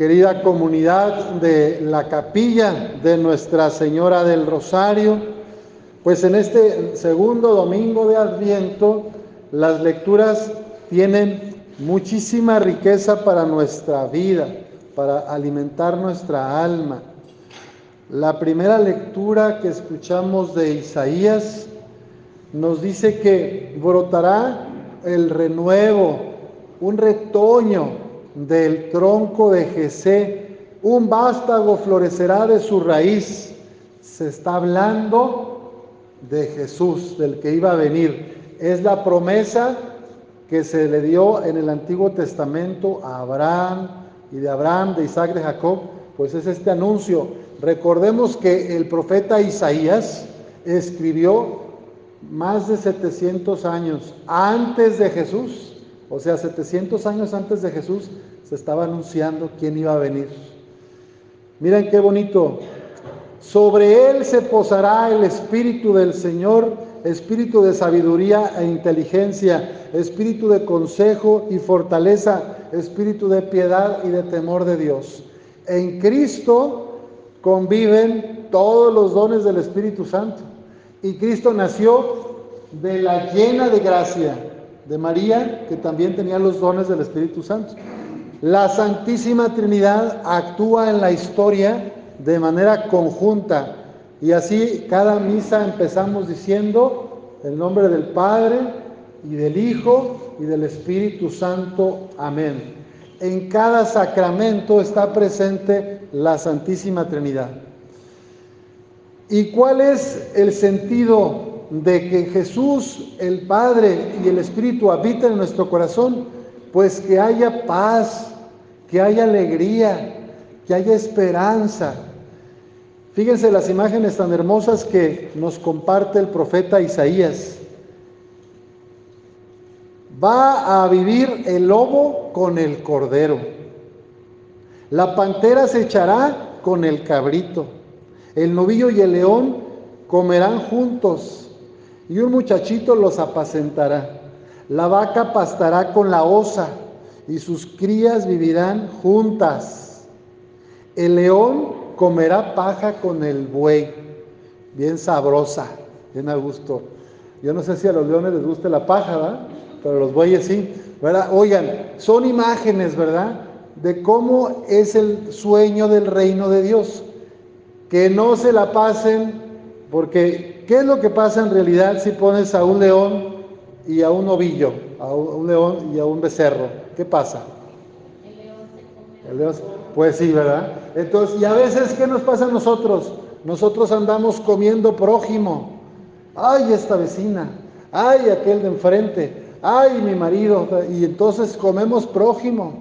querida comunidad de la capilla de Nuestra Señora del Rosario, pues en este segundo domingo de Adviento las lecturas tienen muchísima riqueza para nuestra vida, para alimentar nuestra alma. La primera lectura que escuchamos de Isaías nos dice que brotará el renuevo, un retoño del tronco de Jesé, un vástago florecerá de su raíz. Se está hablando de Jesús, del que iba a venir. Es la promesa que se le dio en el Antiguo Testamento a Abraham y de Abraham, de Isaac, de Jacob, pues es este anuncio. Recordemos que el profeta Isaías escribió más de 700 años antes de Jesús, o sea, 700 años antes de Jesús, se estaba anunciando quién iba a venir. Miren qué bonito. Sobre él se posará el espíritu del Señor, espíritu de sabiduría e inteligencia, espíritu de consejo y fortaleza, espíritu de piedad y de temor de Dios. En Cristo conviven todos los dones del Espíritu Santo. Y Cristo nació de la llena de gracia de María, que también tenía los dones del Espíritu Santo. La Santísima Trinidad actúa en la historia de manera conjunta y así cada misa empezamos diciendo el nombre del Padre y del Hijo y del Espíritu Santo. Amén. En cada sacramento está presente la Santísima Trinidad. ¿Y cuál es el sentido de que Jesús, el Padre y el Espíritu habiten en nuestro corazón? Pues que haya paz, que haya alegría, que haya esperanza. Fíjense las imágenes tan hermosas que nos comparte el profeta Isaías. Va a vivir el lobo con el cordero. La pantera se echará con el cabrito el novillo y el león comerán juntos y un muchachito los apacentará. La vaca pastará con la osa y sus crías vivirán juntas. El león comerá paja con el buey, bien sabrosa, bien a gusto. Yo no sé si a los leones les guste la paja, ¿verdad? Pero los bueyes sí, ¿verdad? Oigan, son imágenes, ¿verdad? De cómo es el sueño del reino de Dios que no se la pasen, porque ¿qué es lo que pasa en realidad si pones a un león y a un ovillo, a un león y a un becerro? ¿Qué pasa? El león se come. Pues sí, ¿verdad? Entonces, y a veces, ¿qué nos pasa a nosotros? Nosotros andamos comiendo prójimo. Ay, esta vecina. Ay, aquel de enfrente. Ay, mi marido. Y entonces comemos prójimo.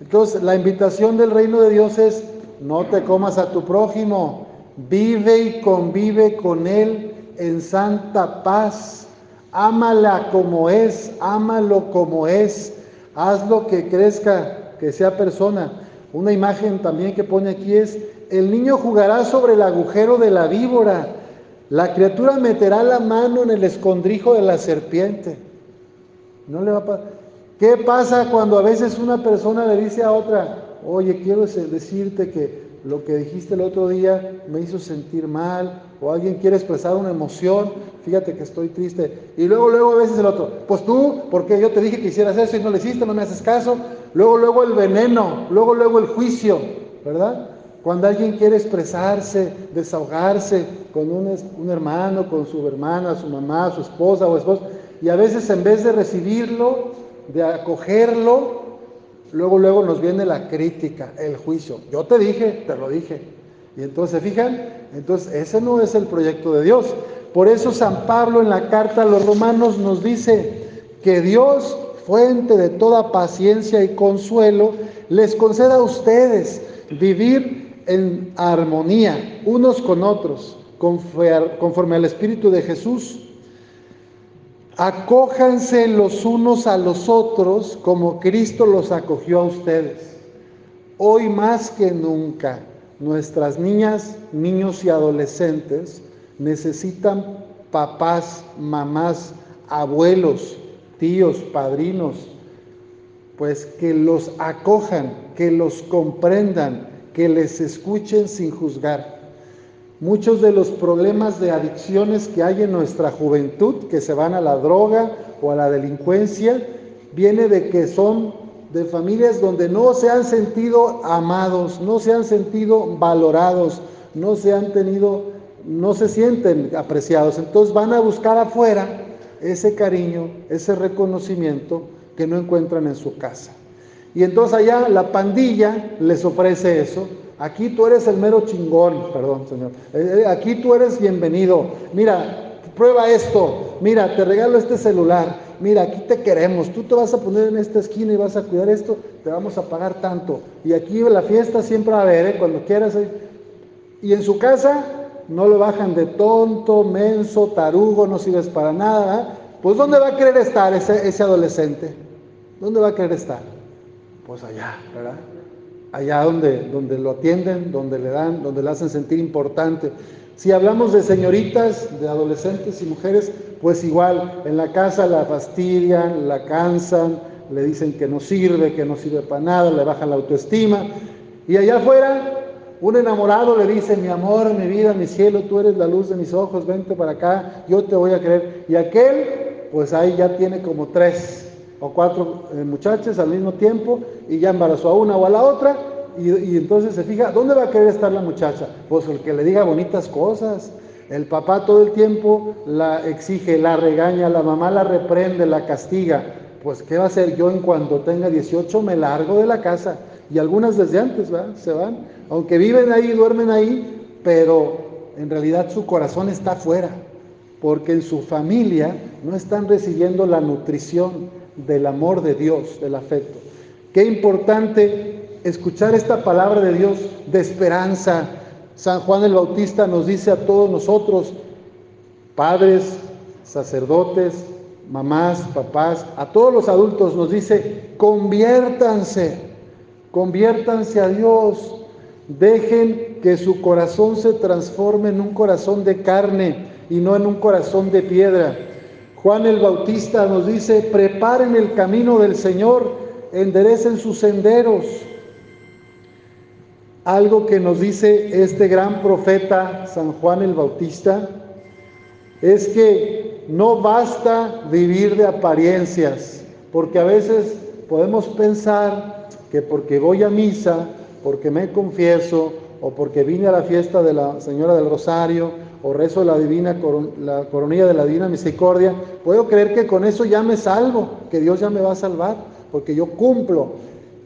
Entonces, la invitación del reino de Dios es no te comas a tu prójimo, vive y convive con él en santa paz. Ámala como es, ámalo como es, hazlo que crezca, que sea persona. Una imagen también que pone aquí es, el niño jugará sobre el agujero de la víbora, la criatura meterá la mano en el escondrijo de la serpiente. No le va a ¿Qué pasa cuando a veces una persona le dice a otra, oye, quiero decirte que lo que dijiste el otro día me hizo sentir mal, o alguien quiere expresar una emoción, fíjate que estoy triste, y luego, luego a veces el otro, pues tú, porque yo te dije que hicieras eso y no lo hiciste, no me haces caso, luego, luego el veneno, luego, luego el juicio, ¿verdad? Cuando alguien quiere expresarse, desahogarse con un, un hermano, con su hermana, su mamá, su esposa o esposo, y a veces en vez de recibirlo, de acogerlo, luego, luego nos viene la crítica, el juicio. Yo te dije, te lo dije. Y entonces, fijan? Entonces, ese no es el proyecto de Dios. Por eso San Pablo en la carta a los romanos nos dice que Dios, fuente de toda paciencia y consuelo, les conceda a ustedes vivir en armonía unos con otros, conforme al Espíritu de Jesús Acójanse los unos a los otros como Cristo los acogió a ustedes. Hoy más que nunca, nuestras niñas, niños y adolescentes necesitan papás, mamás, abuelos, tíos, padrinos, Pues que los acojan, que los comprendan, que les escuchen sin juzgar. Muchos de los problemas de adicciones que hay en nuestra juventud, que se van a la droga o a la delincuencia, viene de que son de familias donde no se han sentido amados, no se han sentido valorados, no se han tenido, no se sienten apreciados. Entonces van a buscar afuera ese cariño, ese reconocimiento que no encuentran en su casa. Y entonces allá la pandilla les ofrece eso. Aquí tú eres el mero chingón, perdón, señor. Eh, eh, aquí tú eres bienvenido. Mira, prueba esto. Mira, te regalo este celular. Mira, aquí te queremos. Tú te vas a poner en esta esquina y vas a cuidar esto. Te vamos a pagar tanto. Y aquí la fiesta siempre va a haber, ¿eh? cuando quieras. Y en su casa no lo bajan de tonto, menso, tarugo, no sirves para nada. Pues ¿dónde va a querer estar ese adolescente? ¿Dónde va a querer estar? Pues allá, ¿verdad? Allá donde, donde lo atienden, donde le dan, donde le hacen sentir importante. Si hablamos de señoritas, de adolescentes y mujeres, pues igual, en la casa la fastidian, la cansan, le dicen que no sirve, que no sirve para nada, le bajan la autoestima. Y allá afuera, un enamorado le dice, mi amor, mi vida, mi cielo, tú eres la luz de mis ojos, vente para acá, yo te voy a creer. Y aquel, pues ahí ya tiene como tres o cuatro eh, muchachas al mismo tiempo y ya embarazó a una o a la otra. Y, entonces se fija, ¿dónde va a querer estar la muchacha? Pues el que le diga bonitas cosas. El papá todo el tiempo la exige, la regaña, la mamá la reprende, la castiga. Pues ¿qué va a hacer yo en cuanto tenga 18? Me largo de la casa. Y algunas desde antes se van. Aunque viven ahí, duermen ahí, pero en realidad su corazón está afuera. Porque en su familia no están recibiendo la nutrición, del amor de Dios, del afecto. Qué importante escuchar esta palabra de Dios de esperanza. San Juan el Bautista nos dice a todos nosotros, padres, sacerdotes, mamás, papás, a todos los adultos nos dice, conviértanse, conviértanse a Dios, dejen que su corazón se transforme en un corazón de carne y no en un corazón de piedra. Juan el Bautista nos dice, preparen el camino del Señor, enderecen sus senderos. Algo que nos dice este gran profeta San Juan el Bautista es que no basta vivir de apariencias, porque a veces podemos pensar que porque voy a misa, porque me confieso o porque vine a la fiesta de la Señora del Rosario, o rezo la divina la coronilla de la divina misericordia, puedo creer que con eso ya me salvo, que Dios ya me va a salvar, porque yo cumplo.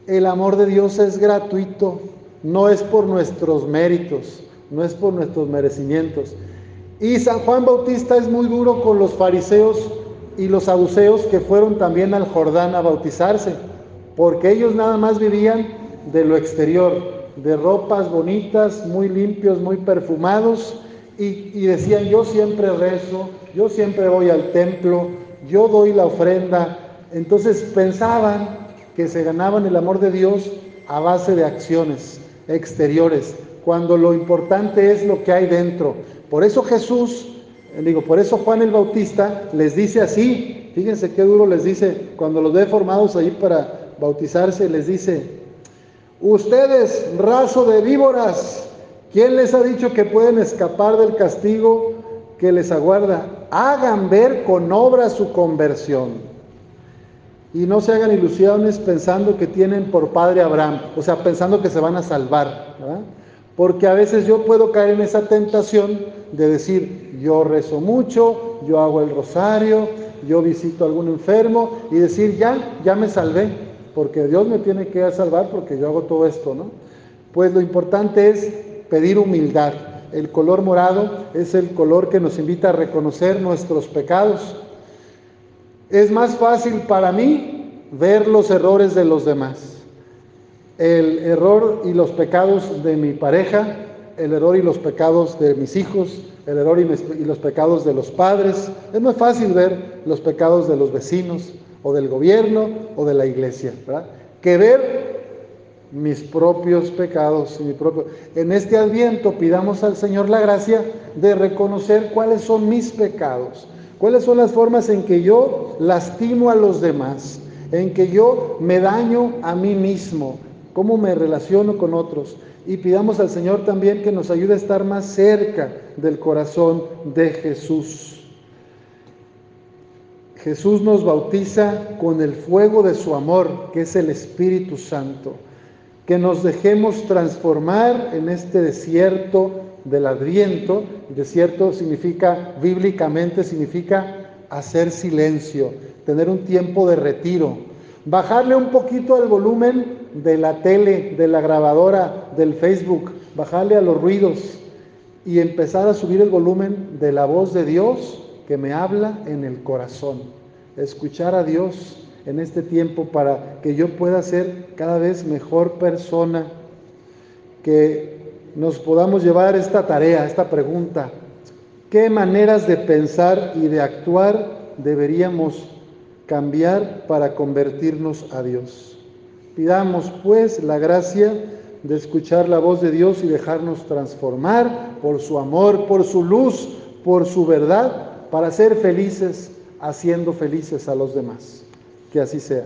El amor de Dios es gratuito, no es por nuestros méritos, no es por nuestros merecimientos. Y San Juan Bautista es muy duro con los fariseos y los saduceos que fueron también al Jordán a bautizarse, porque ellos nada más vivían de lo exterior, de ropas bonitas, muy limpios, muy perfumados, y, decían, yo siempre rezo, yo siempre voy al templo, yo doy la ofrenda. Entonces pensaban que se ganaban el amor de Dios a base de acciones exteriores, cuando lo importante es lo que hay dentro. Por eso Jesús, eh, digo, por eso Juan el Bautista les dice así, fíjense qué duro les dice, cuando los ve formados ahí para bautizarse, les dice, ustedes, raso de víboras, ¿Quién les ha dicho que pueden escapar del castigo que les aguarda? Hagan ver con obra su conversión. Y no se hagan ilusiones pensando que tienen por padre Abraham, o sea, pensando que se van a salvar. Porque a veces yo puedo caer en esa tentación de decir, yo rezo mucho, yo hago el rosario, yo visito a algún enfermo y decir, ya, ya me salvé, porque Dios me tiene que salvar porque yo hago todo esto, ¿no? Pues lo importante es pedir humildad. El color morado es el color que nos invita a reconocer nuestros pecados. Es más fácil para mí ver los errores de los demás. El error y los pecados de mi pareja, el error y los pecados de mis hijos, el error y, los pecados de los padres. Es más fácil ver los pecados de los vecinos o del gobierno o de la iglesia, que ver mis propios pecados, mi propio. En este adviento pidamos al Señor la gracia de reconocer cuáles son mis pecados, cuáles son las formas en que yo lastimo a los demás, en que yo me daño a mí mismo, cómo me relaciono con otros. Y pidamos al Señor también que nos ayude a estar más cerca del corazón de Jesús. Jesús nos bautiza con el fuego de su amor, que es el Espíritu Santo. Que nos dejemos transformar en este desierto del Adviento. Desierto significa, bíblicamente, significa hacer silencio, tener un tiempo de retiro, bajarle un poquito al volumen de la tele, de la grabadora, del Facebook, bajarle a los ruidos y empezar a subir el volumen de la voz de Dios que me habla en el corazón. Escuchar a Dios en este tiempo para que yo pueda ser cada vez mejor persona, que nos podamos llevar esta tarea, esta pregunta. ¿Qué maneras de pensar y de actuar deberíamos cambiar para convertirnos a Dios. Pidamos pues la gracia de escuchar la voz de Dios y dejarnos transformar por su amor, por su luz, por su verdad, para ser felices, haciendo felices a los demás. Que así sea.